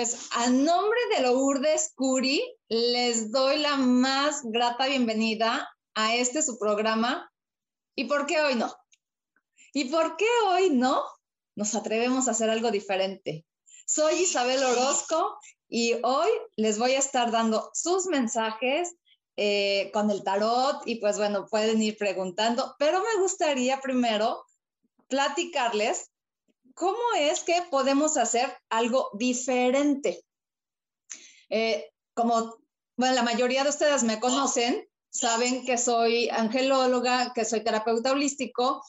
Pues a nombre de Lourdes Curi, les doy la más grata bienvenida a este su programa. ¿Y por qué hoy no? ¿Y por qué hoy no? Nos atrevemos a hacer algo diferente. Soy Isabel Orozco y hoy les voy a estar dando sus mensajes eh, con el tarot y pues bueno, pueden ir preguntando, pero me gustaría primero platicarles ¿cómo es que podemos hacer algo diferente? Eh, como bueno, la mayoría de ustedes me conocen, saben que soy angelóloga, que soy terapeuta holístico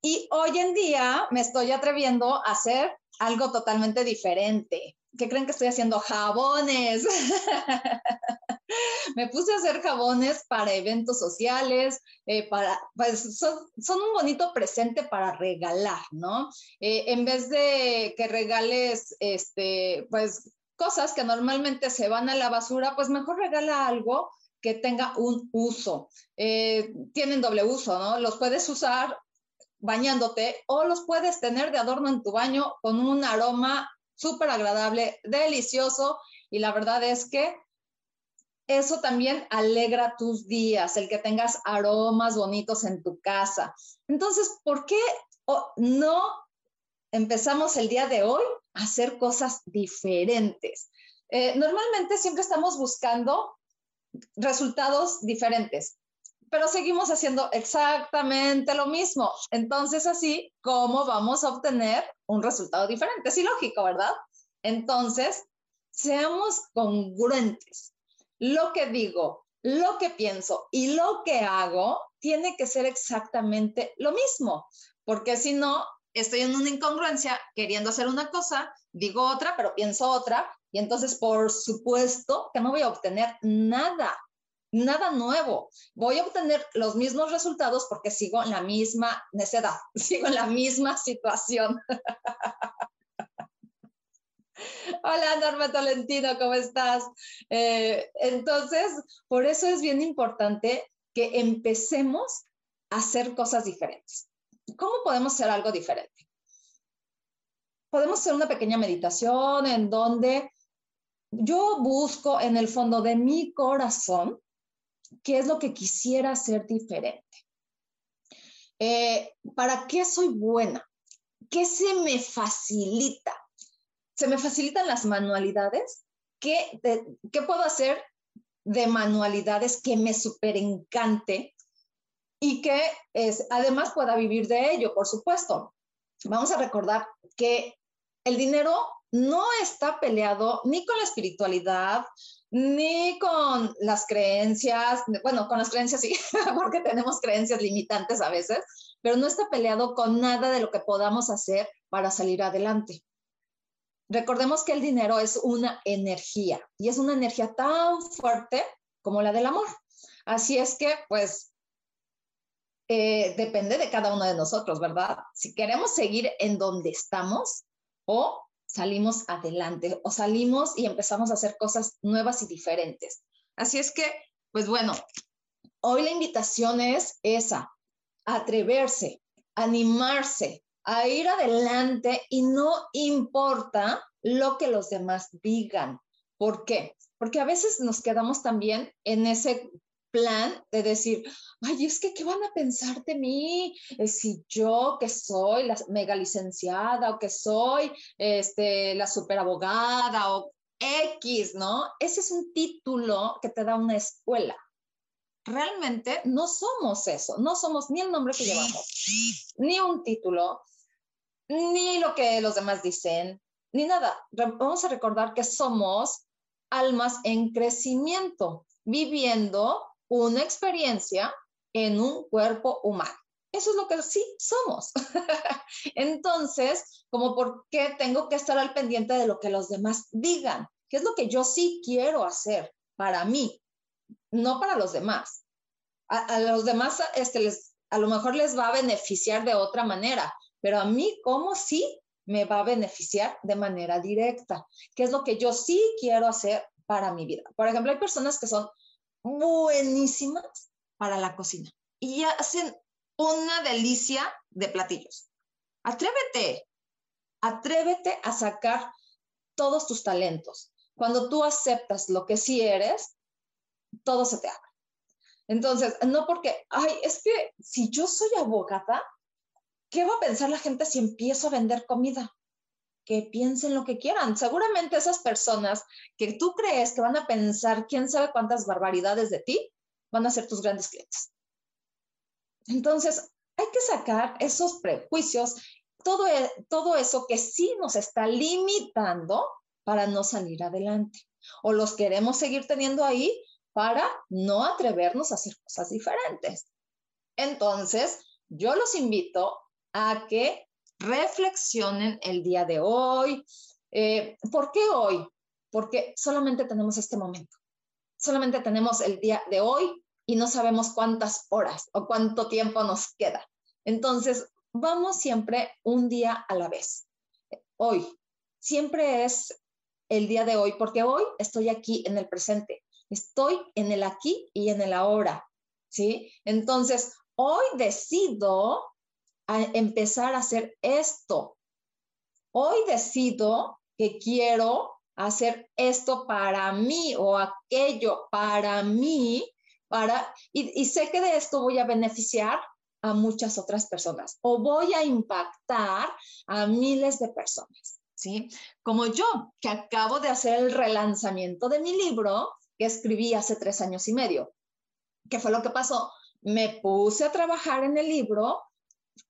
y hoy en día me estoy atreviendo a hacer algo totalmente diferente. ¿Qué creen que estoy haciendo? Jabones. me puse a hacer jabones para eventos sociales, eh, para, pues son, un bonito presente para regalar, ¿no? Eh, en vez de que regales, este, pues, cosas que normalmente se van a la basura, pues mejor regala algo que tenga un uso. Eh, tienen doble uso, ¿no? Los puedes usar bañándote o los puedes tener de adorno en tu baño con un aroma súper agradable, delicioso y la verdad es que eso también alegra tus días, el que tengas aromas bonitos en tu casa. Entonces, ¿por qué no empezamos el día de hoy a hacer cosas diferentes? Eh, normalmente siempre estamos buscando resultados diferentes, pero seguimos haciendo exactamente lo mismo. Entonces, así, ¿cómo vamos a obtener un resultado diferente? Es ilógico, ¿verdad? Entonces, seamos congruentes lo que digo, lo que pienso y lo que hago tiene que ser exactamente lo mismo, porque si no, estoy en una incongruencia queriendo hacer una cosa, digo otra, pero pienso otra, y entonces por supuesto que no voy a obtener nada, nada nuevo. Voy a obtener los mismos resultados porque sigo en la misma necedad, sigo en la misma situación. Hola Norma Tolentino, ¿cómo estás? Eh, entonces, por eso es bien importante que empecemos a hacer cosas diferentes. ¿Cómo podemos hacer algo diferente? Podemos hacer una pequeña meditación en donde yo busco en el fondo de mi corazón qué es lo que quisiera hacer diferente. Eh, ¿Para qué soy buena? ¿Qué se me facilita? se me facilitan las manualidades. ¿Qué, ¿Qué puedo hacer de manualidades que me súper encante? y que además pueda vivir de ello, por supuesto. Vamos a recordar que el dinero no está peleado ni con la espiritualidad, ni con las creencias, bueno, con las creencias sí, porque tenemos creencias limitantes a veces, pero no está peleado con nada de lo que podamos hacer para salir adelante. Recordemos que el dinero es una energía y es una energía tan fuerte como la del amor. Así es que, pues, eh, depende de cada uno de nosotros, ¿verdad? Si queremos seguir en donde estamos o salimos adelante o salimos y empezamos a hacer cosas nuevas y diferentes. Así es que, pues bueno, hoy la invitación es esa, atreverse, animarse, a ir adelante y no importa lo que los demás digan. ¿Por qué? Porque a veces nos quedamos también en ese plan de decir, ay, es que, ¿qué van a pensar de mí? Eh, si yo que soy la mega licenciada o que soy este, la super abogada o X, ¿no? Ese es un título que te da una escuela. Realmente no somos eso, no somos ni el nombre que llevamos, ni un título, ni lo que los demás dicen, ni nada. Vamos a recordar que somos almas en crecimiento, viviendo una experiencia en un cuerpo humano. Eso es lo que sí somos. Entonces, como por qué tengo que estar al pendiente de lo que los demás digan? ¿Qué es lo que yo sí quiero hacer para mí, no para los demás? A, los demás este, les, a lo mejor les va a beneficiar de otra manera, pero a mí, ¿cómo sí me va a beneficiar de manera directa? ¿Qué es lo que yo sí quiero hacer para mi vida? Por ejemplo, hay personas que son buenísimas para la cocina y hacen una delicia de platillos. Atrévete, atrévete a sacar todos tus talentos. Cuando tú aceptas lo que sí eres, todo se te abre. Entonces, no porque, ay, es que si yo soy abogada, ¿qué va a pensar la gente si empiezo a vender comida? Que piensen lo que quieran. Seguramente esas personas que tú crees que van a pensar quién sabe cuántas barbaridades de ti, van a ser tus grandes clientes. Entonces, hay que sacar esos prejuicios, todo, e, todo eso que sí nos está limitando para no salir adelante. O los queremos seguir teniendo ahí para no atrevernos a hacer cosas diferentes. Entonces, yo los invito a que reflexionen el día de hoy. Eh, ¿Por qué hoy? Porque solamente tenemos este momento. Solamente tenemos el día de hoy y no sabemos cuántas horas o cuánto tiempo nos queda. Entonces, vamos siempre un día a la vez. Hoy, siempre es el día de hoy, porque hoy estoy aquí en el presente, estoy en el aquí y en el ahora, ¿sí? Entonces, hoy decido empezar a hacer esto. Hoy decido que quiero hacer esto para mí o aquello para mí, para, y, y sé que de esto voy a beneficiar a muchas otras personas o voy a impactar a miles de personas, ¿sí? Como yo, que acabo de hacer el relanzamiento de mi libro que escribí hace tres años y medio. ¿Qué fue lo que pasó? Me puse a trabajar en el libro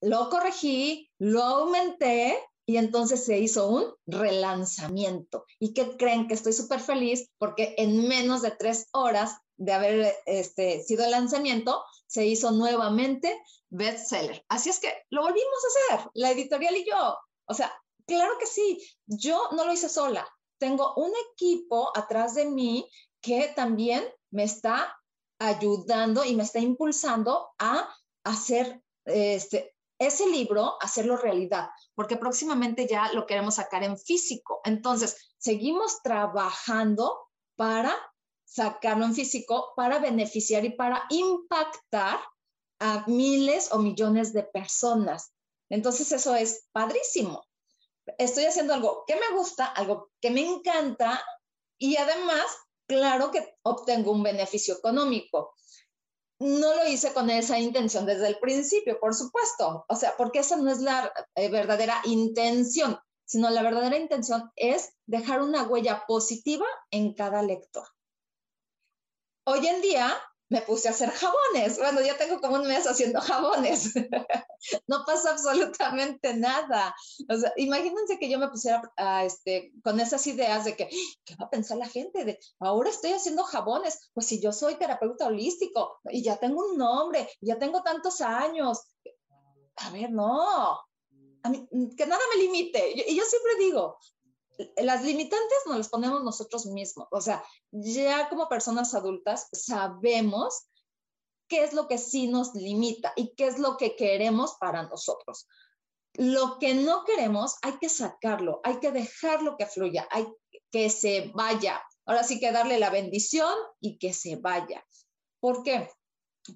lo corregí, lo aumenté y entonces se hizo un relanzamiento. ¿Y qué creen? Que estoy súper feliz porque en menos de tres horas de haber este, sido el lanzamiento, se hizo nuevamente bestseller. Así es que lo volvimos a hacer, la editorial y yo. O sea, claro que sí, yo no lo hice sola. Tengo un equipo atrás de mí que también me está ayudando y me está impulsando a hacer este, ese libro, hacerlo realidad, porque próximamente ya lo queremos sacar en físico. Entonces, seguimos trabajando para sacarlo en físico, para beneficiar y para impactar a miles o millones de personas. Entonces, eso es padrísimo. Estoy haciendo algo que me gusta, algo que me encanta y además, claro que obtengo un beneficio económico no lo hice con esa intención desde el principio, por supuesto. O sea, porque esa no es la eh, verdadera intención, sino la verdadera intención es dejar una huella positiva en cada lector. Hoy en día, me puse a hacer jabones. Bueno, ya tengo como un mes haciendo jabones. no pasa absolutamente nada. Imagínense que yo me pusiera a, este, con esas ideas de que, ¿qué va a pensar la gente? De, ahora estoy haciendo jabones. Pues si yo soy terapeuta holístico y ya tengo un nombre, ya tengo tantos años. A ver, no. Que nada me limite. Y yo siempre digo, las limitantes nos las ponemos nosotros mismos. O sea, ya como personas adultas sabemos qué es lo que sí nos limita y qué es lo que queremos para nosotros. Lo que no queremos hay que sacarlo, hay que dejarlo que fluya, hay que se vaya. Ahora sí que darle la bendición y que se vaya. ¿Por qué?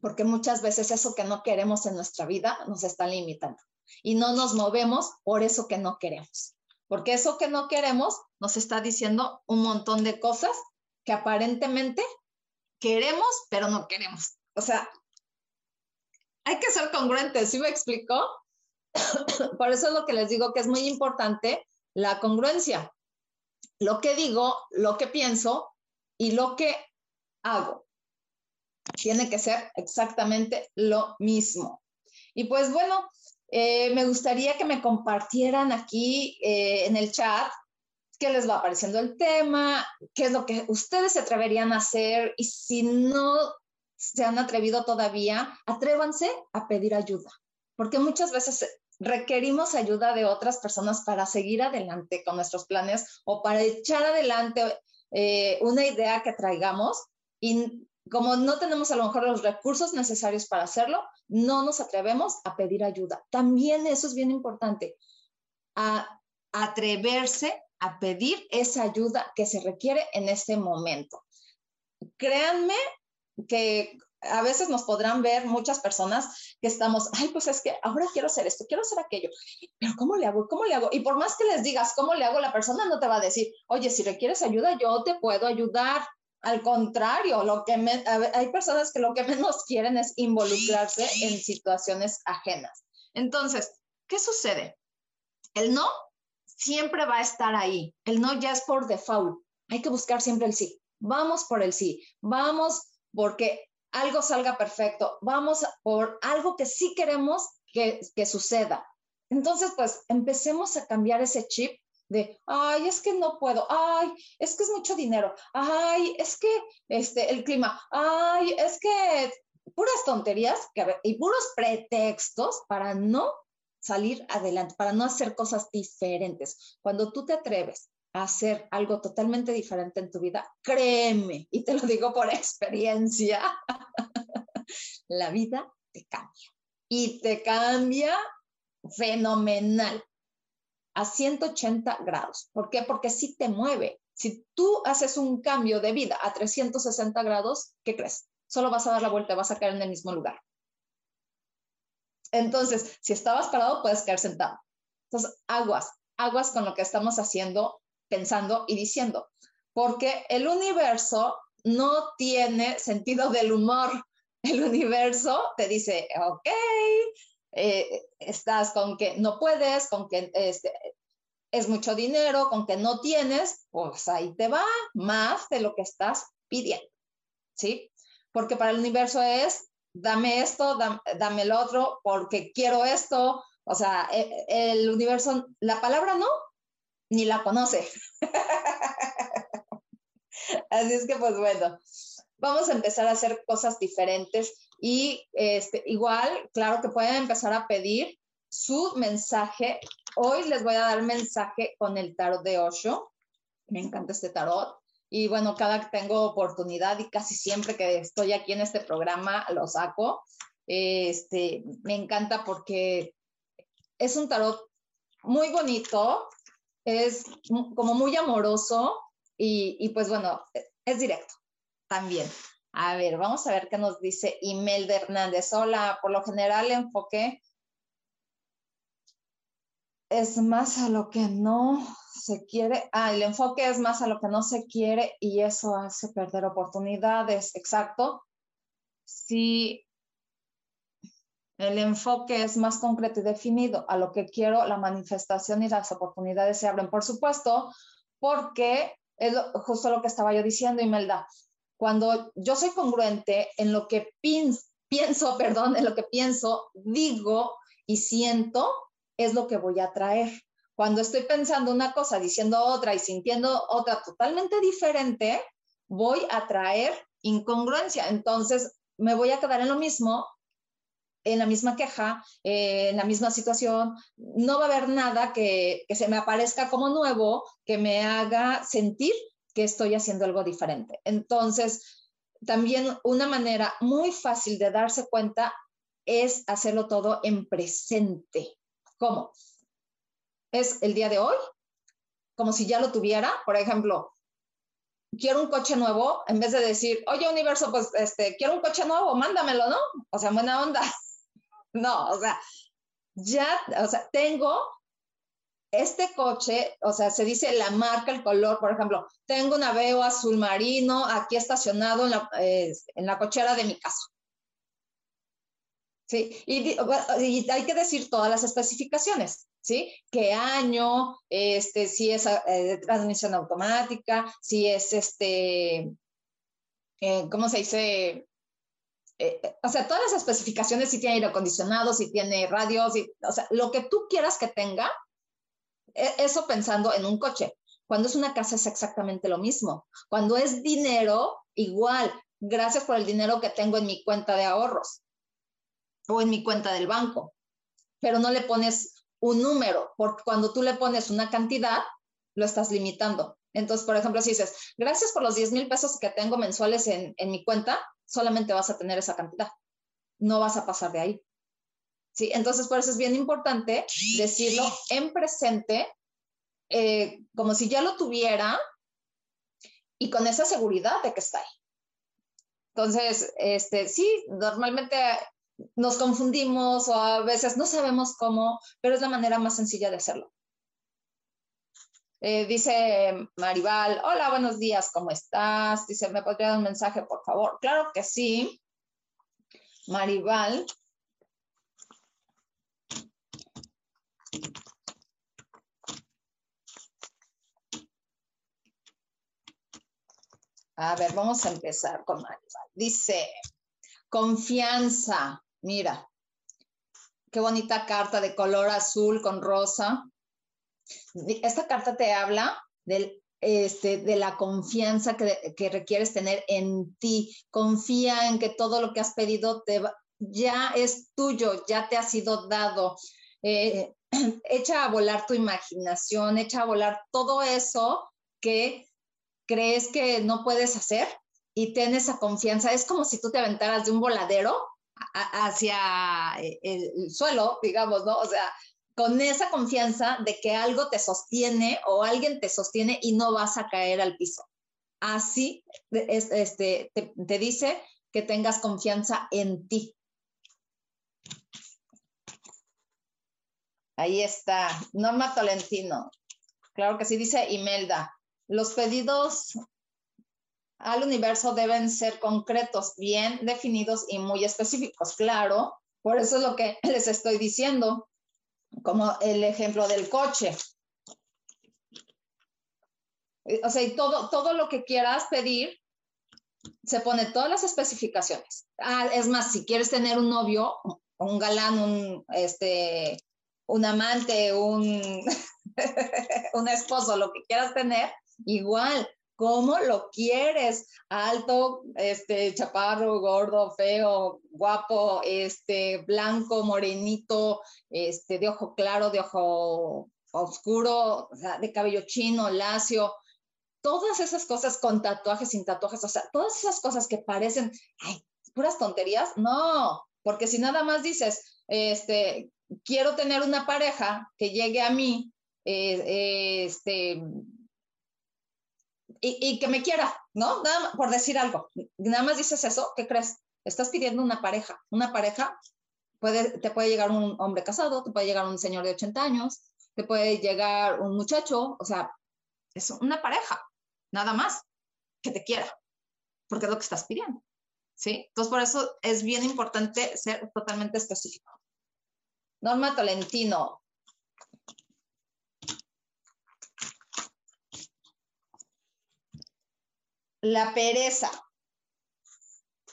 Porque muchas veces eso que no queremos en nuestra vida nos está limitando y no nos movemos por eso que no queremos porque eso que no queremos nos está diciendo un montón de cosas que aparentemente queremos, pero no queremos. O sea, hay que ser congruentes, ¿sí me explicó? Por eso es lo que les digo que es muy importante la congruencia. Lo que digo, lo que pienso y lo que hago. Tiene que ser exactamente lo mismo. Y pues bueno, eh, me gustaría que me compartieran aquí eh, en el chat qué les va apareciendo el tema, qué es lo que ustedes se atreverían a hacer y si no se han atrevido todavía, atrévanse a pedir ayuda, porque muchas veces requerimos ayuda de otras personas para seguir adelante con nuestros planes o para echar adelante eh, una idea que traigamos y como no tenemos a lo mejor los recursos necesarios para hacerlo, no nos atrevemos a pedir ayuda. También eso es bien importante, a atreverse a pedir esa ayuda que se requiere en este momento. Créanme que a veces nos podrán ver muchas personas que estamos, ay, pues es que ahora quiero hacer esto, quiero hacer aquello, pero ¿cómo le hago? ¿Cómo le hago? Y por más que les digas cómo le hago, la persona no te va a decir, oye, si requieres ayuda, yo te puedo ayudar. Al contrario, lo que hay personas que lo que menos quieren es involucrarse en situaciones ajenas. Entonces, ¿qué sucede? El no siempre va a estar ahí. El no ya es por default. Hay que buscar siempre el sí. Vamos por el sí. Vamos porque algo salga perfecto. Vamos por algo que sí queremos que, que suceda. Entonces, pues empecemos a cambiar ese chip de, ay, es que no puedo, ay, es que es mucho dinero, ay, es que este, el clima, ay, es que puras tonterías y puros pretextos para no salir adelante, para no hacer cosas diferentes. Cuando tú te atreves a hacer algo totalmente diferente en tu vida, créeme, y te lo digo por experiencia, la vida te cambia. Y te cambia fenomenal a 180 grados. ¿Por qué? Porque si te mueve. Si tú haces un cambio de vida a 360 grados, ¿qué crees? Solo vas a dar la vuelta, vas a caer en el mismo lugar. Entonces, si estabas parado, puedes caer sentado. Entonces, aguas, aguas con lo que estamos haciendo, pensando y diciendo, porque el universo no tiene sentido del humor. El universo te dice, ok, eh, estás con que no puedes, con que este, es mucho dinero, con que no tienes, pues ahí te va más de lo que estás pidiendo, ¿sí? Porque para el universo es, dame esto, dame, el otro, porque quiero esto, o sea, e, el, universo, la palabra no, ni la conoce. Así es que, pues bueno, vamos a empezar a hacer cosas diferentes y este, igual, claro que pueden empezar a pedir su mensaje. Hoy les voy a dar mensaje con el tarot de Osho. Me encanta este tarot. Y bueno, cada que tengo oportunidad y casi siempre que estoy aquí en este programa lo saco. Este, me encanta porque es un tarot muy bonito, es como muy amoroso y, y pues bueno, es directo también. A ver, vamos a ver qué nos dice Imelda Hernández. Hola, por lo general enfoque es más a lo que no se quiere. Ah, el enfoque es más a lo que no se quiere y eso hace perder oportunidades. Exacto. Si el enfoque es más concreto y definido a lo que quiero, la manifestación y las oportunidades se abren, por supuesto, porque es justo lo que estaba yo diciendo, Imelda Cuando yo soy congruente en lo que pienso, perdón, en lo que pienso, digo y siento, es lo que voy a traer. Cuando estoy pensando una cosa, diciendo otra y sintiendo otra totalmente diferente, voy a traer incongruencia. Entonces, me voy a quedar en lo mismo, en la misma queja, eh, en la misma situación. No va a haber nada que, que se me aparezca como nuevo, que me haga sentir que estoy haciendo algo diferente. Entonces, también una manera muy fácil de darse cuenta es hacerlo todo en presente. ¿Cómo? Es el día de hoy, como si ya lo tuviera. Por ejemplo, quiero un coche nuevo, en vez de decir, oye, universo, pues este, quiero un coche nuevo, mándamelo, ¿no? O sea, buena onda. No, o sea, ya, o sea, tengo este coche, o sea, se dice la marca, el color, por ejemplo, tengo un Aveo azul marino aquí estacionado en la, en la cochera de mi casa. Sí, y, hay que decir todas las especificaciones, ¿sí? ¿Qué año? Este, si es eh, transmisión automática, si es este, eh, ¿cómo se dice? Eh, o sea, todas las especificaciones, si tiene aire acondicionado, si tiene radio, o sea, lo que tú quieras que tenga, eso pensando en un coche. Cuando es una casa es exactamente lo mismo. Cuando es dinero, igual. Gracias por el dinero que tengo en mi cuenta de ahorros o en mi cuenta del banco. Pero no le pones un número, porque cuando tú le pones una cantidad, lo estás limitando. Entonces, por ejemplo, si dices, gracias por los 10 mil pesos que tengo mensuales en, en mi cuenta, solamente vas a tener esa cantidad. No vas a pasar de ahí. ¿Sí? Entonces, por eso es bien importante decirlo en presente, eh, como si ya lo tuviera y con esa seguridad de que está ahí. Entonces, este, sí, normalmente nos confundimos o a veces no sabemos cómo, pero es la manera más sencilla de hacerlo. Eh, dice Maribal, hola, buenos días, ¿cómo estás? Dice, ¿me podría dar un mensaje, por favor? Claro que sí. Maribal, A ver, vamos a empezar con Maribal. Dice, confianza. Mira, qué bonita carta de color azul con rosa. Esta carta te habla este, de la confianza que, que, requieres tener en ti. Confía en que todo lo que has pedido te ya es tuyo, ya te ha sido dado. Eh, echa a volar tu imaginación, echa a volar todo eso que crees que no puedes hacer y ten esa confianza. Es como si tú te aventaras de un voladero hacia eh, el, suelo, digamos, ¿no? O sea, con esa confianza de que algo te sostiene o alguien te sostiene y no vas a caer al piso. Así este, te, te dice que tengas confianza en ti. Ahí está, Norma Tolentino. Claro que sí, dice Imelda. Los pedidos al universo deben ser concretos, bien definidos y muy específicos. Claro, por eso es lo que les estoy diciendo, como el ejemplo del coche. O sea, todo, todo lo que quieras pedir, se pone todas las especificaciones. Ah, es más, si quieres tener un novio, un galán, un, este, un amante, un, un esposo, lo que quieras tener, igual, ¿cómo lo quieres? Alto, este, chaparro, gordo, feo, guapo, este, blanco, morenito, este, de ojo claro, de ojo oscuro, de cabello chino, lacio, todas esas cosas con tatuajes, sin tatuajes, o sea, todas esas cosas que parecen, puras tonterías, no, porque si nada más dices, este, quiero tener una pareja que llegue a mí, eh, este, y, que me quiera, ¿no? Nada por decir algo. Nada más dices eso, ¿qué crees? Estás pidiendo una pareja. Una pareja puede, te puede llegar un hombre casado, te puede llegar un señor de 80 años, te puede llegar un muchacho, o sea, es una pareja, nada más que te quiera, porque es lo que estás pidiendo. ¿Sí? Entonces, por eso es bien importante ser totalmente específico. Norma Tolentino, La pereza.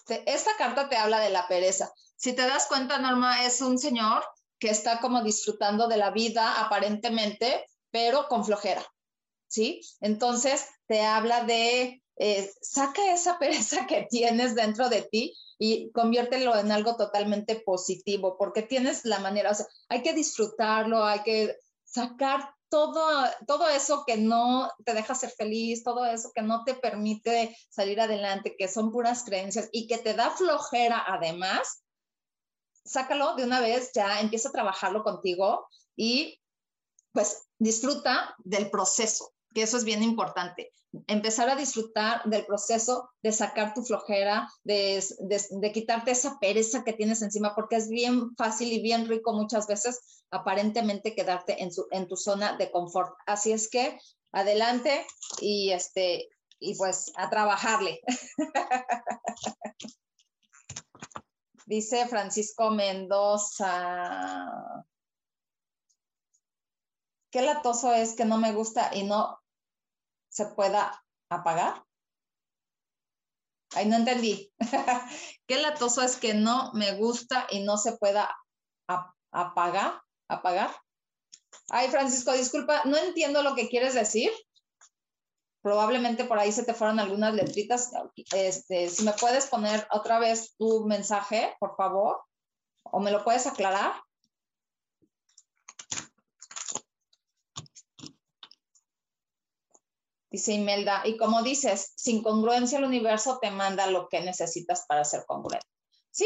esta carta te habla de la pereza. Si te das cuenta, Norma, es un señor que está como disfrutando de la vida aparentemente, pero con flojera, ¿sí? Entonces, te habla de, eh, saca esa pereza que tienes dentro de ti y conviértelo en algo totalmente positivo, porque tienes la manera, o sea, hay que disfrutarlo, hay que sacar todo, todo eso que no te deja ser feliz, todo eso que no te permite salir adelante, que son puras creencias y que te da flojera además, sácalo de una vez, ya empieza a trabajarlo contigo y pues disfruta del proceso, que eso es bien importante empezar a disfrutar del proceso de sacar tu flojera, de, de, quitarte esa pereza que tienes encima, porque es bien fácil y bien rico muchas veces aparentemente quedarte en, en tu zona de confort. Así es que adelante y, este, y pues a trabajarle. Dice Francisco Mendoza. Qué latoso es que no me gusta y no se pueda apagar. Ay, no entendí. Qué latoso es que no me gusta y no se pueda apagar. Apagar. Ay, Francisco, disculpa, no entiendo lo que quieres decir. Probablemente por ahí se te fueron algunas letritas. Este, si me puedes poner otra vez tu mensaje, por favor, o me lo puedes aclarar. Dice Imelda, y como dices, sin congruencia el universo te manda lo que necesitas para ser congruente. Sí,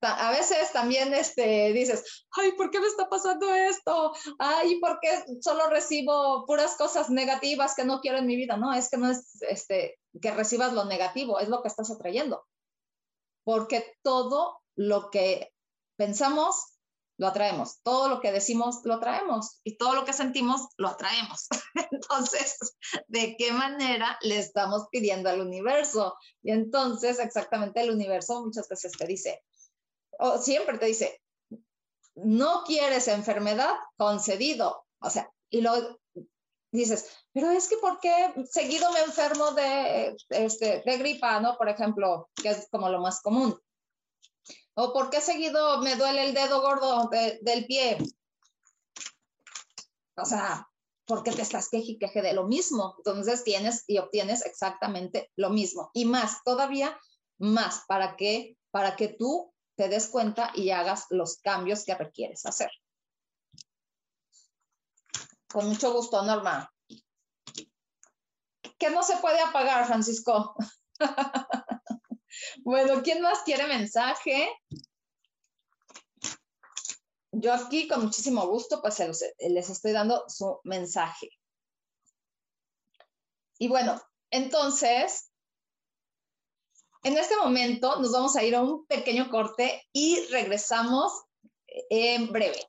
a veces también este, dices, ay, ¿por qué me está pasando esto? Ay, ¿por qué solo recibo puras cosas negativas que no quiero en mi vida? No, es que no es este, que recibas lo negativo, es lo que estás atrayendo. Porque todo lo que pensamos lo atraemos. Todo lo que decimos, lo atraemos. Y todo lo que sentimos, lo atraemos. Entonces, ¿de qué manera le estamos pidiendo al universo? Y entonces, exactamente, el universo muchas veces te dice, o siempre te dice, no quieres enfermedad, concedido. O sea, y lo dices, pero es que ¿por qué seguido me enfermo de, este, de gripa, ¿no? Por ejemplo, que es como lo más común. ¿O por qué seguido me duele el dedo gordo del pie? O sea, porque te estás queje queje de lo mismo. Entonces tienes y obtienes exactamente lo mismo. Y más, todavía más, para que, para que tú te des cuenta y hagas los cambios que requieres hacer. Con mucho gusto, Norma. ¿Qué no se puede apagar, Francisco? Bueno, ¿quién más quiere mensaje? Yo aquí con muchísimo gusto pues les estoy dando su mensaje. Y bueno, entonces, en este momento nos vamos a ir a un pequeño corte y regresamos en breve.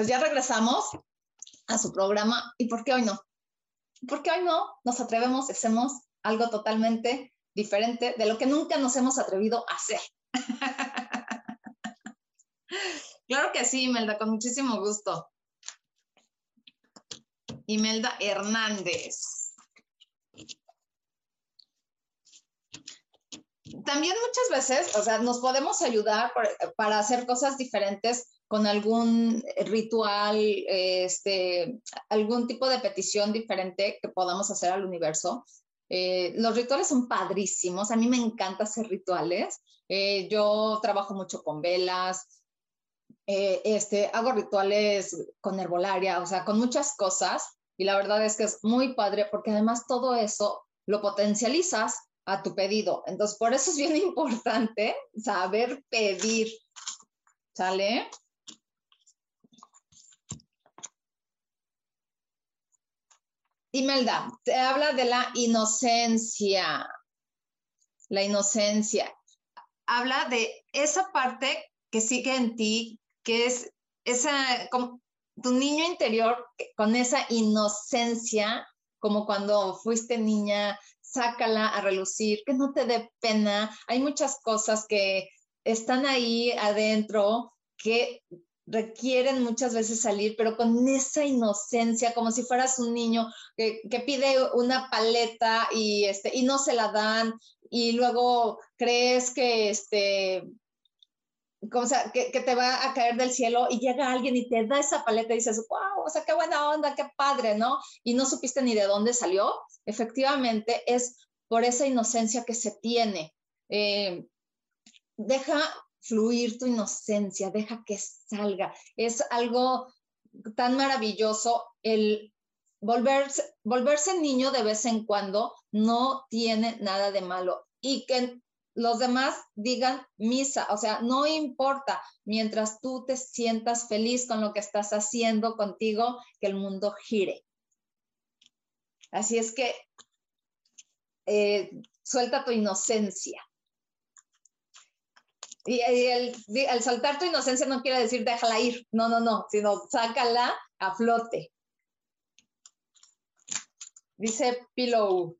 Pues ya regresamos a su programa. ¿Y por qué hoy no? ¿Por qué hoy no nos atrevemos y hacemos algo totalmente diferente de lo que nunca nos hemos atrevido a hacer? claro que sí, Imelda, con muchísimo gusto. Imelda Hernández. También muchas veces, o sea, nos podemos ayudar para hacer cosas diferentes con algún ritual, este, algún tipo de petición diferente que podamos hacer al universo. Eh, los rituales son padrísimos, a mí me encanta hacer rituales. Eh, yo trabajo mucho con velas, eh, este, hago rituales con herbolaria, o sea, con muchas cosas. Y la verdad es que es muy padre porque además todo eso lo potencializas a tu pedido. Entonces, por eso es bien importante saber pedir. ¿Sale? Imelda, te habla de la inocencia. La inocencia. Habla de esa parte que sigue en ti, que es esa, tu niño interior con esa inocencia, como cuando fuiste niña, sácala a relucir, que no te dé pena. Hay muchas cosas que están ahí adentro que requieren muchas veces salir, pero con esa inocencia, como si fueras un niño que, pide una paleta y, este, y no se la dan, y luego crees que, este, como que, te va a caer del cielo y llega alguien y te da esa paleta y dices, wow, o sea, qué buena onda, qué padre, ¿no? Y no supiste ni de dónde salió. Efectivamente, es por esa inocencia que se tiene. Eh, deja fluir tu inocencia, deja que salga. Es algo tan maravilloso el volverse, volverse niño de vez en cuando, no tiene nada de malo. Y que los demás digan misa, o sea, no importa, mientras tú te sientas feliz con lo que estás haciendo contigo, que el mundo gire. Así es que eh, suelta tu inocencia. Y, el, el, soltar tu inocencia no quiere decir déjala ir, no, no, no, sino sácala a flote. Dice Pillow.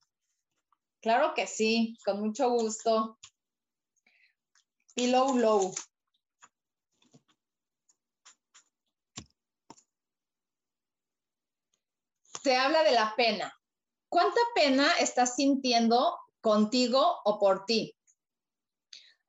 Claro que sí, con mucho gusto. Pillow Low. Se habla de la pena. ¿Cuánta pena estás sintiendo contigo o por ti?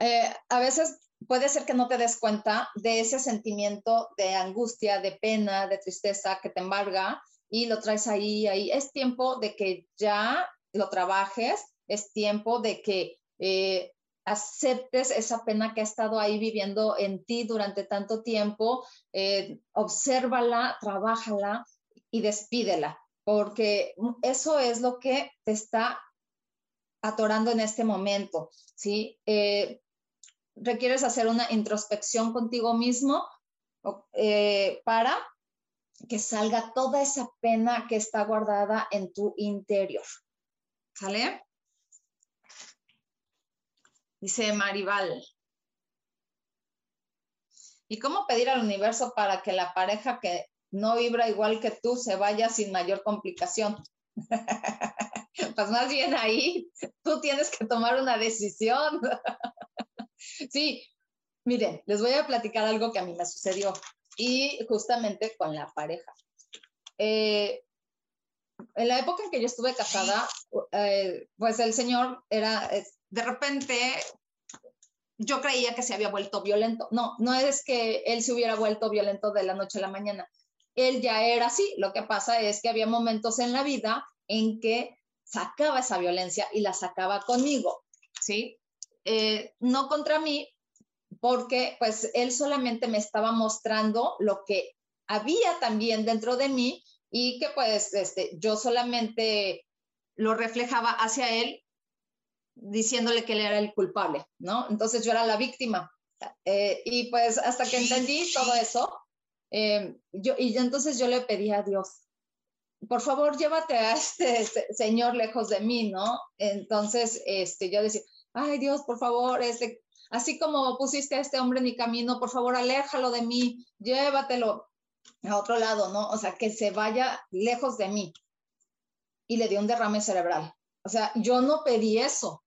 Eh, a veces puede ser que no te des cuenta de ese sentimiento de angustia, de pena, de tristeza que te embarga y lo traes ahí, ahí. Es tiempo de que ya lo trabajes, es tiempo de que eh, aceptes esa pena que ha estado ahí viviendo en ti durante tanto tiempo, eh, obsérvala, trabájala y despídela, porque eso es lo que te está atorando en este momento, ¿sí? Requieres hacer una introspección contigo mismo eh, para que salga toda esa pena que está guardada en tu interior. ¿Sale? Dice Maribal. ¿Y cómo pedir al universo para que la pareja que no vibra igual que tú se vaya sin mayor complicación? pues más bien ahí tú tienes que tomar una decisión. Sí, miren, les voy a platicar algo que a mí me sucedió y justamente con la pareja. Eh, en la época en que yo estuve casada, eh, pues el señor era, de repente, yo creía que se había vuelto violento. No, no es que él se hubiera vuelto violento de la noche a la mañana. Él ya era así. Lo que pasa es que había momentos en la vida en que sacaba esa violencia y la sacaba conmigo, ¿sí? Eh, no contra mí, porque pues él solamente me estaba mostrando lo que había también dentro de mí y que pues este, yo solamente lo reflejaba hacia él diciéndole que él era el culpable, ¿no? Entonces yo era la víctima. Eh, y pues hasta que entendí todo eso, eh, yo, y entonces yo le pedí a Dios, por favor, llévate a este, este señor lejos de mí, ¿no? Entonces, este, yo decía, ay Dios, por favor, este, así como pusiste a este hombre en mi camino, por favor, aléjalo de mí, llévatelo a otro lado, ¿no? O sea, que se vaya lejos de mí. Y le dio un derrame cerebral. O sea, yo no pedí eso.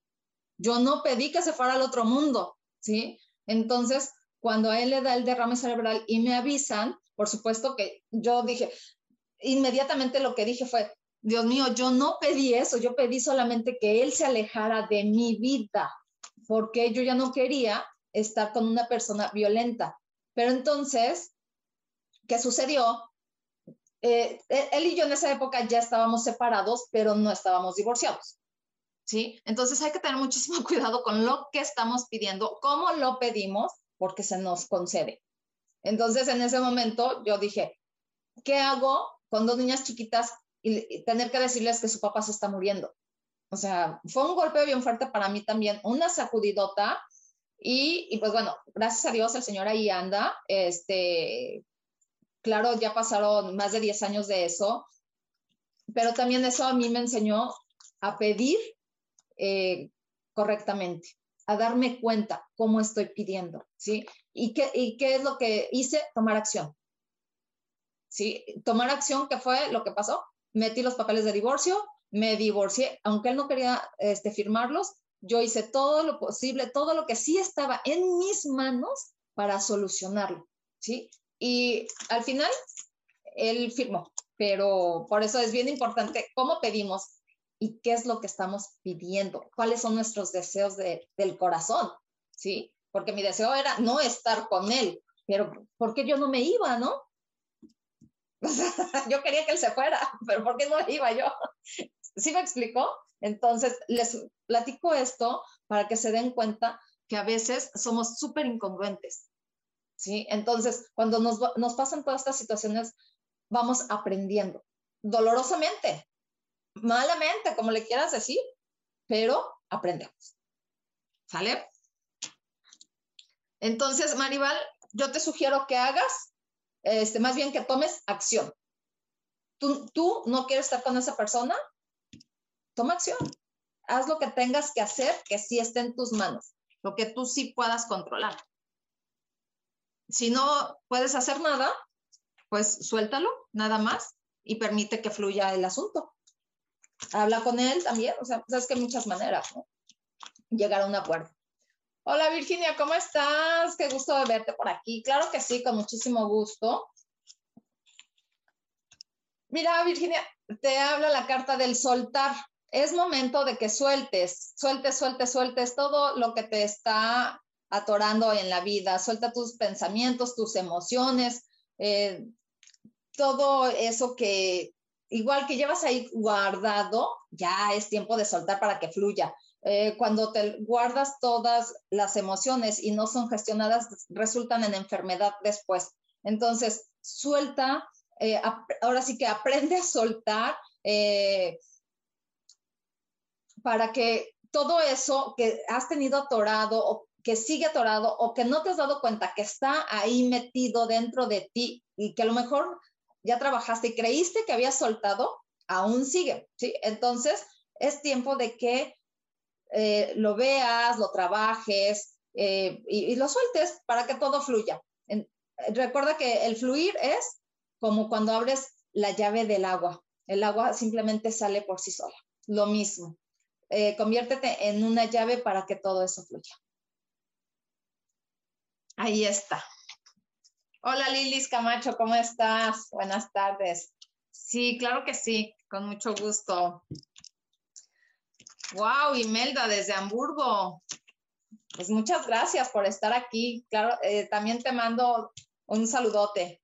Yo no pedí que se fuera al otro mundo, ¿sí? Entonces, cuando a él le da el derrame cerebral y me avisan, por supuesto que yo dije, inmediatamente lo que dije fue, Dios mío, yo no pedí eso, yo pedí solamente que él se alejara de mi vida, porque yo ya no quería estar con una persona violenta. Pero entonces, ¿qué sucedió? Eh, e, él y yo en esa época ya estábamos separados, pero no estábamos divorciados. ¿Sí? Entonces hay que tener muchísimo cuidado con lo que estamos pidiendo, cómo lo pedimos, porque se nos concede. Entonces en ese momento yo dije, ¿qué hago con dos niñas chiquitas y tener que decirles que su papá se está muriendo. O sea, fue un golpe bien fuerte para mí también, una sacudidota. Y, y, pues bueno, gracias a Dios el Señor ahí anda. Este, claro, ya pasaron más de 10 años de eso. pero también eso a mí me enseñó a pedir eh, correctamente, a darme cuenta cómo estoy pidiendo, ¿sí? ¿Y qué, ¿Y qué es lo que hice? Tomar acción. ¿Sí? Tomar acción, ¿qué fue lo que pasó? Metí los papeles de divorcio, me divorcié, aunque él no quería este, firmarlos, yo hice todo lo posible, todo lo que sí estaba en mis manos para solucionarlo, ¿sí? Y al final, él firmó, pero por eso es bien importante cómo pedimos y qué es lo que estamos pidiendo, cuáles son nuestros deseos del corazón, ¿sí? Porque mi deseo era no estar con él, pero ¿por qué yo no me iba, no? yo quería que él se fuera, pero ¿por qué no iba yo? ¿Sí me explicó? Entonces, les platico esto para que se den cuenta que a veces somos súper incongruentes. ¿Sí? Entonces, cuando nos, nos pasan todas estas situaciones, vamos aprendiendo dolorosamente, malamente, como le quieras decir, pero aprendemos. ¿Sale? Entonces, Maribal, yo te sugiero que hagas, este, más bien que tomes acción. Tú, tú no quieres estar con esa persona, toma acción. Haz lo que tengas que hacer que sí esté en tus manos, lo que tú sí puedas controlar. Si no puedes hacer nada, pues suéltalo, nada más, y permite que fluya el asunto. Habla con él también, o sea, sabes que hay muchas maneras, ¿no? Llegar a un acuerdo. Hola Virginia, ¿cómo estás? Qué gusto de verte por aquí. Claro que sí, con muchísimo gusto. Mira, Virginia, te habla la carta del soltar es momento de que sueltes, sueltes, sueltes, sueltes todo lo que te está atorando en la vida, suelta tus pensamientos, tus emociones, eh, todo eso que igual que llevas ahí guardado, ya es tiempo de soltar para que fluya. Eh, cuando te guardas todas las emociones y no son gestionadas, resultan en enfermedad después. Entonces, suelta, eh, ahora sí que aprende a soltar para que todo eso que has tenido atorado o que sigue atorado o que no te has dado cuenta que está ahí metido dentro de ti y que a lo mejor ya trabajaste y creíste que habías soltado, aún sigue, ¿sí? Entonces, es tiempo de que eh, lo veas, lo trabajes eh, y, lo sueltes para que todo fluya. recuerda que el fluir es como cuando abres la llave del agua. El agua simplemente sale por sí sola. Lo mismo. Eh, conviértete en una llave para que todo eso fluya. Ahí está. Hola Lilis Camacho, ¿cómo estás? Buenas tardes. Sí, claro que sí, con mucho gusto. Wow, Imelda desde Hamburgo. Pues muchas gracias por estar aquí. Claro, eh, también te mando un saludote.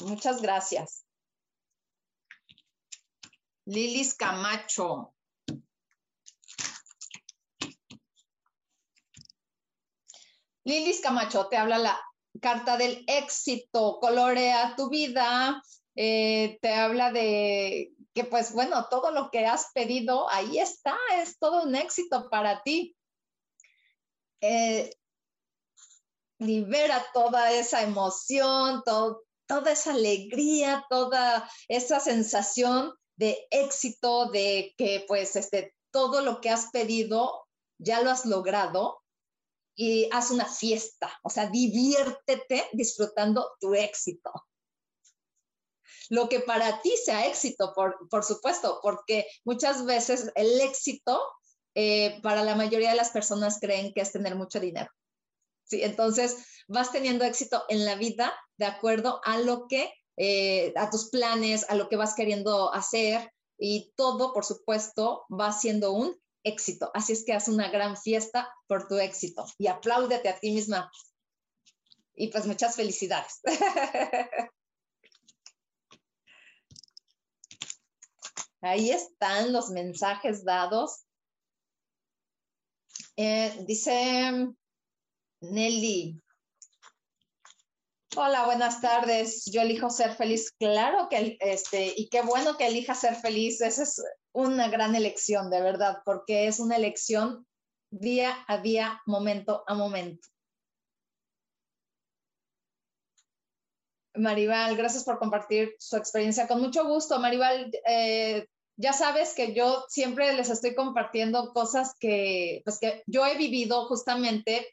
Muchas gracias. Lilis Camacho. Lilis Camacho, te habla la carta del éxito, colorea tu vida, eh, te habla de que pues bueno, todo lo que has pedido, ahí está, es todo un éxito para ti. Eh, libera toda esa emoción, toda esa alegría, toda esa sensación de éxito, de que pues este, todo lo que has pedido ya lo has logrado y haz una fiesta, o sea, diviértete disfrutando tu éxito. Lo que para ti sea éxito, por, supuesto, porque muchas veces el éxito eh, para la mayoría de las personas creen que es tener mucho dinero. ¿sí? Entonces, vas teniendo éxito en la vida de acuerdo a lo que eh, a tus planes, a lo que vas queriendo hacer y todo, por supuesto, va siendo un éxito. Así es que haz una gran fiesta por tu éxito y apláudete a ti misma. Y pues muchas felicidades. Ahí están los mensajes dados. Eh, dice Nelly, Hola, buenas tardes. Yo elijo ser feliz. Claro que, este, y qué bueno que elija ser feliz. Esa es una gran elección, de verdad, porque es una elección día a día, momento a momento. Maribal, gracias por compartir su experiencia. Con mucho gusto, Maribal. Eh, ya sabes que yo siempre les estoy compartiendo cosas que, pues que yo he vivido justamente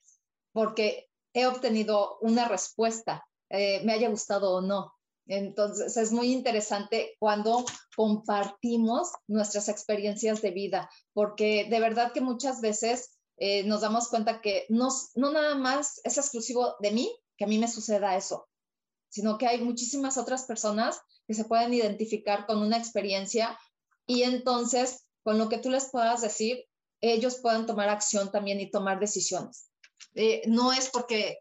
porque he obtenido una respuesta, eh, me haya gustado o no. Entonces es muy interesante cuando compartimos nuestras experiencias de vida, porque de verdad que muchas veces eh, nos damos cuenta que no, no nada más es exclusivo de mí, que a mí me suceda eso, sino que hay muchísimas otras personas que se pueden identificar con una experiencia y entonces con lo que tú les puedas decir, ellos puedan tomar acción también y tomar decisiones. Eh, no es porque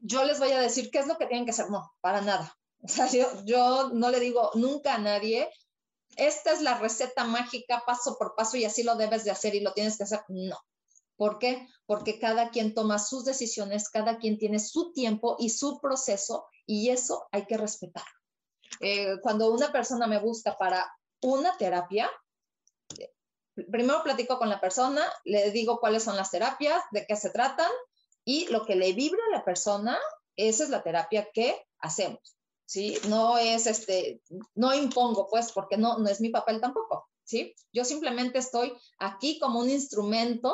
yo les voy a decir qué es lo que tienen que hacer, no, para nada. Yo, yo no le digo nunca a nadie, esta es la receta mágica paso por paso y así lo debes de hacer y lo tienes que hacer. No. ¿Por qué? Porque cada quien toma sus decisiones, cada quien tiene su tiempo y su proceso y eso hay que respetar. Eh, cuando una persona me busca para una terapia, primero platico con la persona, le digo cuáles son las terapias, de qué se tratan y lo que le vibra a la persona, esa es la terapia que hacemos. ¿Sí? No es este, no impongo, pues, porque no, no es mi papel tampoco, ¿sí? Yo simplemente estoy aquí como un instrumento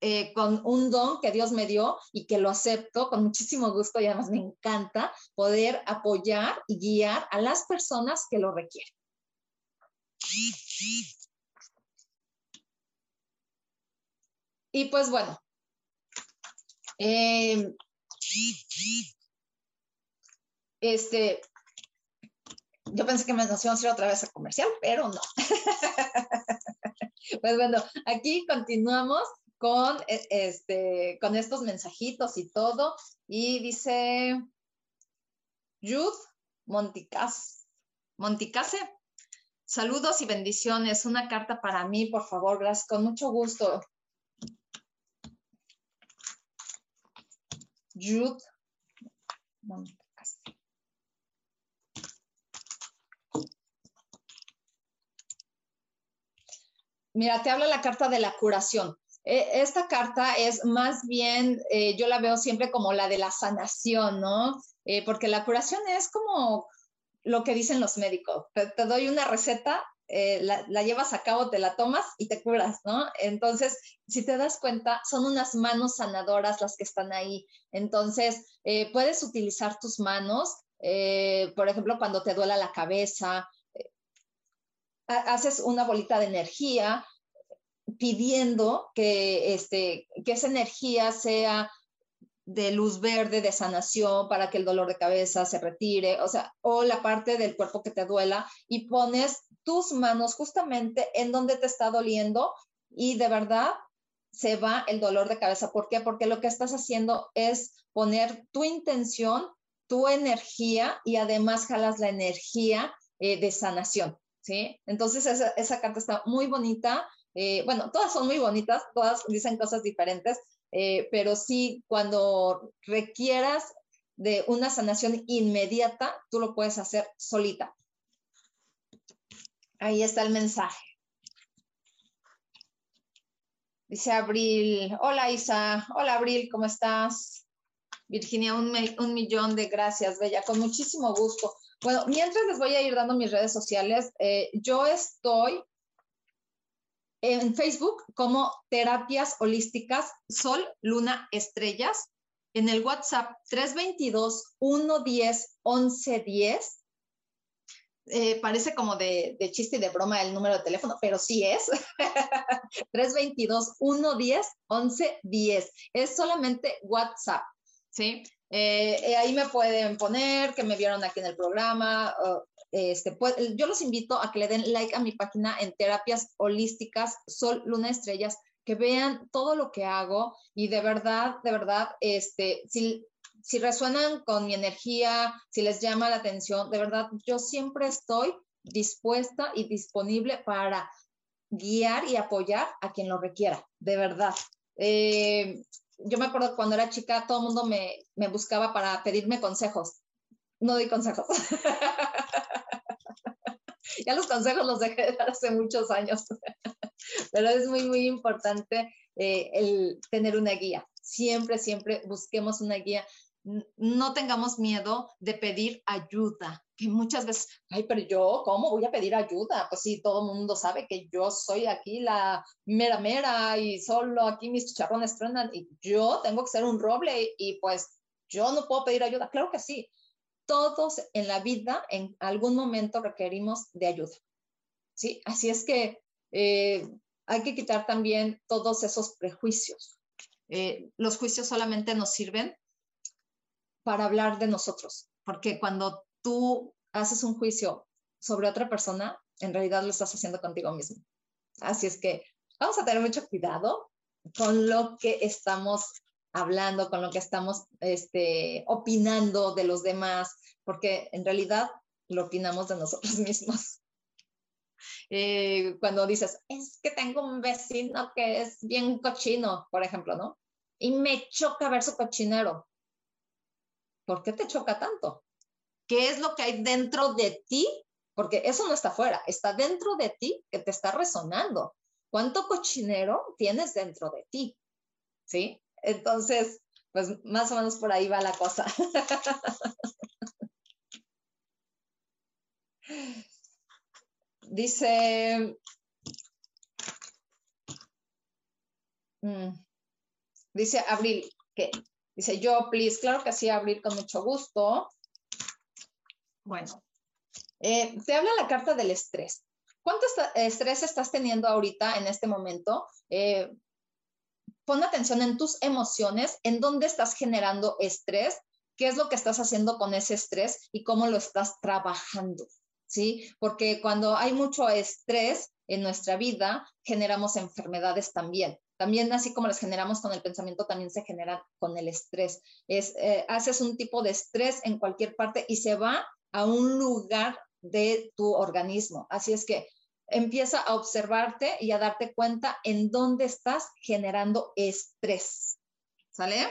eh, con un don que Dios me dio y que lo acepto con muchísimo gusto y además me encanta poder apoyar y guiar a las personas que lo requieren. Y pues bueno, eh, este, yo pensé que me nos a ir otra vez a comercial, pero no. pues bueno, aquí continuamos con, e, este, con estos mensajitos y todo. Y dice Youth Monticase. Monticase. Saludos y bendiciones. Una carta para mí, por favor, gracias. Con mucho gusto. Youth Monticase. Mira, te habla la carta de la curación. E, esta carta es más bien, eh, yo la veo siempre como la de la sanación, ¿no? Eh, porque la curación es como lo que dicen los médicos. Te, doy una receta, eh, la, llevas a cabo, te la tomas y te curas, ¿no? Entonces, si te das cuenta, son unas manos sanadoras las que están ahí. Entonces, puedes utilizar tus manos, por ejemplo, cuando te duela la cabeza, haces una bolita de energía pidiendo que, este, que esa energía sea de luz verde, de sanación, para que el dolor de cabeza se retire, o sea, o la parte del cuerpo que te duela, y pones tus manos justamente en donde te está doliendo y de verdad se va el dolor de cabeza. ¿Por qué? Porque lo que estás haciendo es poner tu intención, tu energía y además jalas la energía eh, de sanación. ¿Sí? Entonces esa, esa carta está muy bonita, eh, bueno, todas son muy bonitas, todas dicen cosas diferentes, eh, pero sí, cuando requieras de una sanación inmediata, tú lo puedes hacer solita. Ahí está el mensaje. Dice Abril, hola Isa, hola Abril, ¿cómo estás? Virginia, un, millón de gracias, Bella, con muchísimo gusto. Bueno, mientras les voy a ir dando mis redes sociales, eh, yo estoy en Facebook como Terapias Holísticas Sol, Luna, Estrellas. En el WhatsApp 322-110-1110. Eh, parece como de, chiste y de broma el número de teléfono, pero sí es. 322-110-1110. Es solamente WhatsApp, ¿sí? Eh, eh, ahí me pueden poner que me vieron aquí en el programa, este, pues, yo los invito a que le den like a mi página en terapias holísticas Sol, Luna, Estrellas, que vean todo lo que hago y de verdad, de verdad, este, si, si resuenan con mi energía, si les llama la atención, de verdad, yo siempre estoy dispuesta y disponible para guiar y apoyar a quien lo requiera, de verdad. Eh, yo me acuerdo cuando era chica, todo el mundo me, me buscaba para pedirme consejos. No doy consejos. ya los consejos los dejé de dar hace muchos años, pero es muy, muy importante eh, el tener una guía. Siempre, siempre busquemos una guía. no tengamos miedo de pedir ayuda, que muchas veces, ay, pero yo, ¿cómo voy a pedir ayuda? Pues sí, todo el mundo sabe que yo soy aquí la mera mera y solo aquí mis chicharrones truenan y yo tengo que ser un roble y pues yo no puedo pedir ayuda. Claro que sí, todos en la vida en algún momento requerimos de ayuda. ¿sí? Así es que eh, hay que quitar también todos esos prejuicios. Eh, los juicios solamente nos sirven para hablar de nosotros, porque cuando tú haces un juicio sobre otra persona, en realidad lo estás haciendo contigo mismo. Así es que vamos a tener mucho cuidado con lo que estamos hablando, con lo que estamos este, opinando de los demás, porque en realidad lo opinamos de nosotros mismos. Eh, cuando dices, es que tengo un vecino que es bien cochino, por ejemplo, ¿no? Y me choca ver su cochinero. ¿Por qué te choca tanto? ¿Qué es lo que hay dentro de ti? Porque eso no está afuera, está dentro de ti que te está resonando. ¿Cuánto cochinero tienes dentro de ti? ¿Sí? Entonces, pues más o menos por ahí va la cosa. Dice, mm, dice Abril, que dice yo, please, claro que sí, Abril, con mucho gusto. Bueno, eh, te habla la carta del estrés. ¿Cuánto estrés estás teniendo ahorita en este momento? Eh, pon atención en tus emociones, en dónde estás generando estrés, qué es lo que estás haciendo con ese estrés y cómo lo estás trabajando. ¿sí? Porque cuando hay mucho estrés en nuestra vida, generamos enfermedades también. También así como las generamos con el pensamiento, también se genera con el estrés. Es, eh, haces un tipo de estrés en cualquier parte y se va a un lugar de tu organismo. Así es que empieza a observarte y a darte cuenta en dónde estás generando estrés. ¿Sale?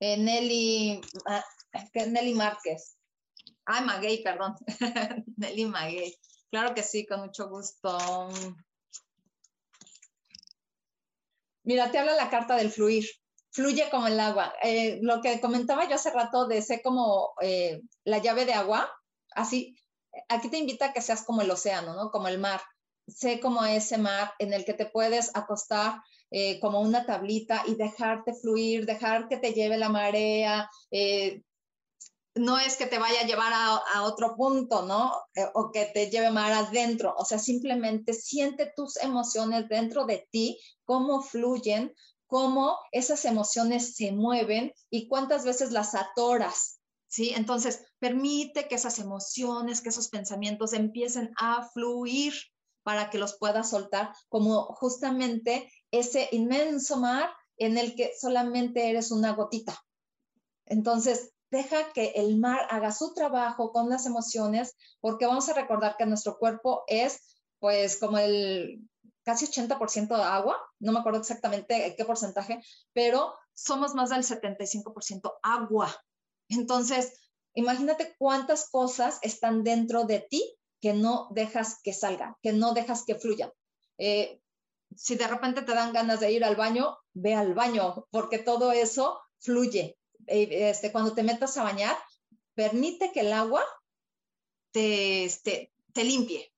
Eh, Nelly, ah, Nelly Márquez. Ay, Maguey, perdón. Nelly Maguey. Claro que sí, con mucho gusto. Mira, te habla la carta del fluir. Fluye como el agua. Eh, lo que comentaba yo hace rato de ser como eh, la llave de agua, así, aquí te invita a que seas como el océano, ¿no? Como el mar. Sé como ese mar en el que te puedes acostar eh, como una tablita y dejarte fluir, dejar que te lleve la marea, no es que te vaya a llevar a, otro punto, ¿no? Eh, o que te lleve más adentro, o sea, simplemente siente tus emociones dentro de ti, cómo fluyen, cómo esas emociones se mueven y cuántas veces las atoras, ¿sí? Entonces, permite que esas emociones, que esos pensamientos empiecen a fluir para que los puedas soltar, como justamente ese inmenso mar en el que solamente eres una gotita. Entonces, deja que el mar haga su trabajo con las emociones, porque vamos a recordar que nuestro cuerpo es pues como el casi 80% de agua, no me acuerdo exactamente qué porcentaje, pero somos más del 75% agua. Entonces, imagínate cuántas cosas están dentro de ti que no dejas que salgan, que no dejas que fluyan. Eh, si de repente te dan ganas de ir al baño, ve al baño, porque todo eso fluye, eh, este, cuando te metas a bañar, permite que el agua te, este, te limpie.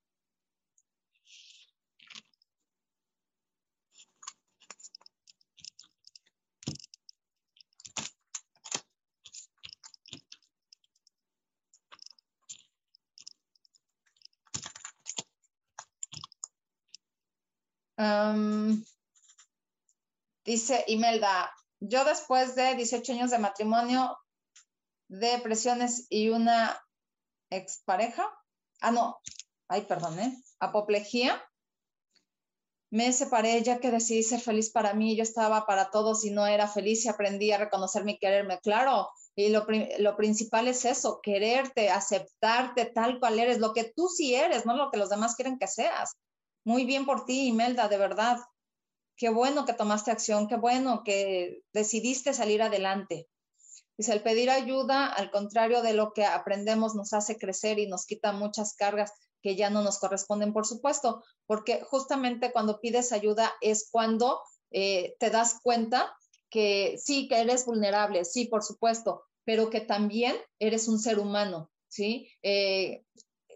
Dice Imelda, yo después de 18 años de matrimonio, depresiones y una expareja, ah, no, ay, perdón, ¿eh? apoplejía, me separé ya que decidí ser feliz para mí, yo estaba para todos y no era feliz y aprendí a reconocerme y quererme, claro. Y lo, lo principal es eso, quererte, aceptarte tal cual eres, lo que tú sí eres, no lo que los demás quieren que seas. Muy bien por ti, Imelda, de verdad qué bueno que tomaste acción, qué bueno que decidiste salir adelante. Dice, el pedir ayuda, al contrario de lo que aprendemos, nos hace crecer y nos quita muchas cargas que ya no nos corresponden, por supuesto, porque justamente cuando pides ayuda es cuando eh, te das cuenta que sí, que eres vulnerable, sí, por supuesto, pero que también eres un ser humano, ¿sí? Eh,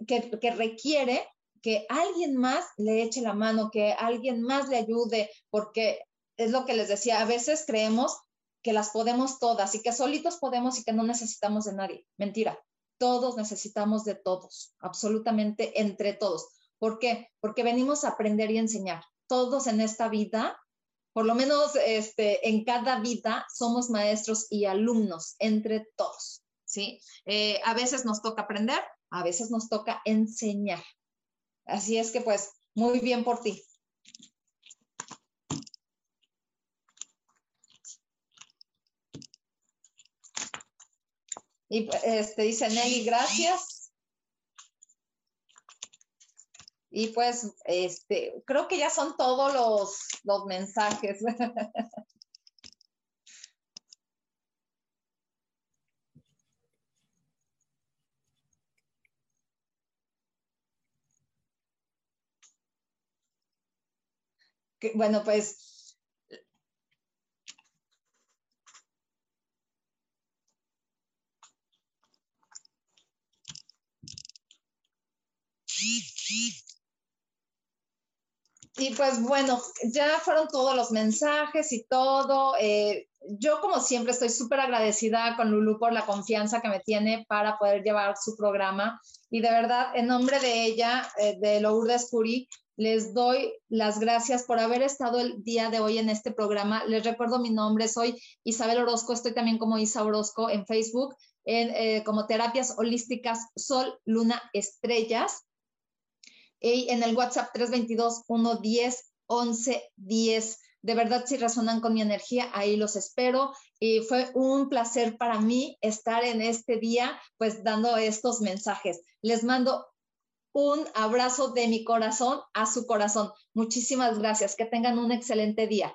que, que requiere que alguien más le eche la mano, que alguien más le ayude, porque es lo que les decía, a veces creemos que las podemos todas y que solitos podemos y que no necesitamos de nadie. Mentira, todos necesitamos de todos, absolutamente entre todos. ¿Por qué? Porque venimos a aprender y enseñar. Todos en esta vida, por lo menos este, en cada vida, somos maestros y alumnos entre todos. ¿sí? Eh, a veces nos toca aprender, a veces nos toca enseñar. Así es que pues, muy bien por ti. Y este, dice Nelly, gracias. Y pues, este, creo que ya son todos los, los mensajes. bueno, pues Y pues bueno, ya fueron todos los mensajes y todo. Eh, yo como siempre estoy súper agradecida con Lulu por la confianza que me tiene para poder llevar su programa. Y de verdad, en nombre de ella, eh, de Lourdes Curi, les doy las gracias por haber estado el día de hoy en este programa. Les recuerdo mi nombre, soy Isabel Orozco, estoy también como Isa Orozco en Facebook, en, eh, como Terapias Holísticas Sol, Luna, Estrellas en el WhatsApp 322-110-1110. De verdad, si resonan con mi energía, ahí los espero. Y fue un placer para mí estar en este día, pues dando estos mensajes. Les mando un abrazo de mi corazón a su corazón. Muchísimas gracias. Que tengan un excelente día.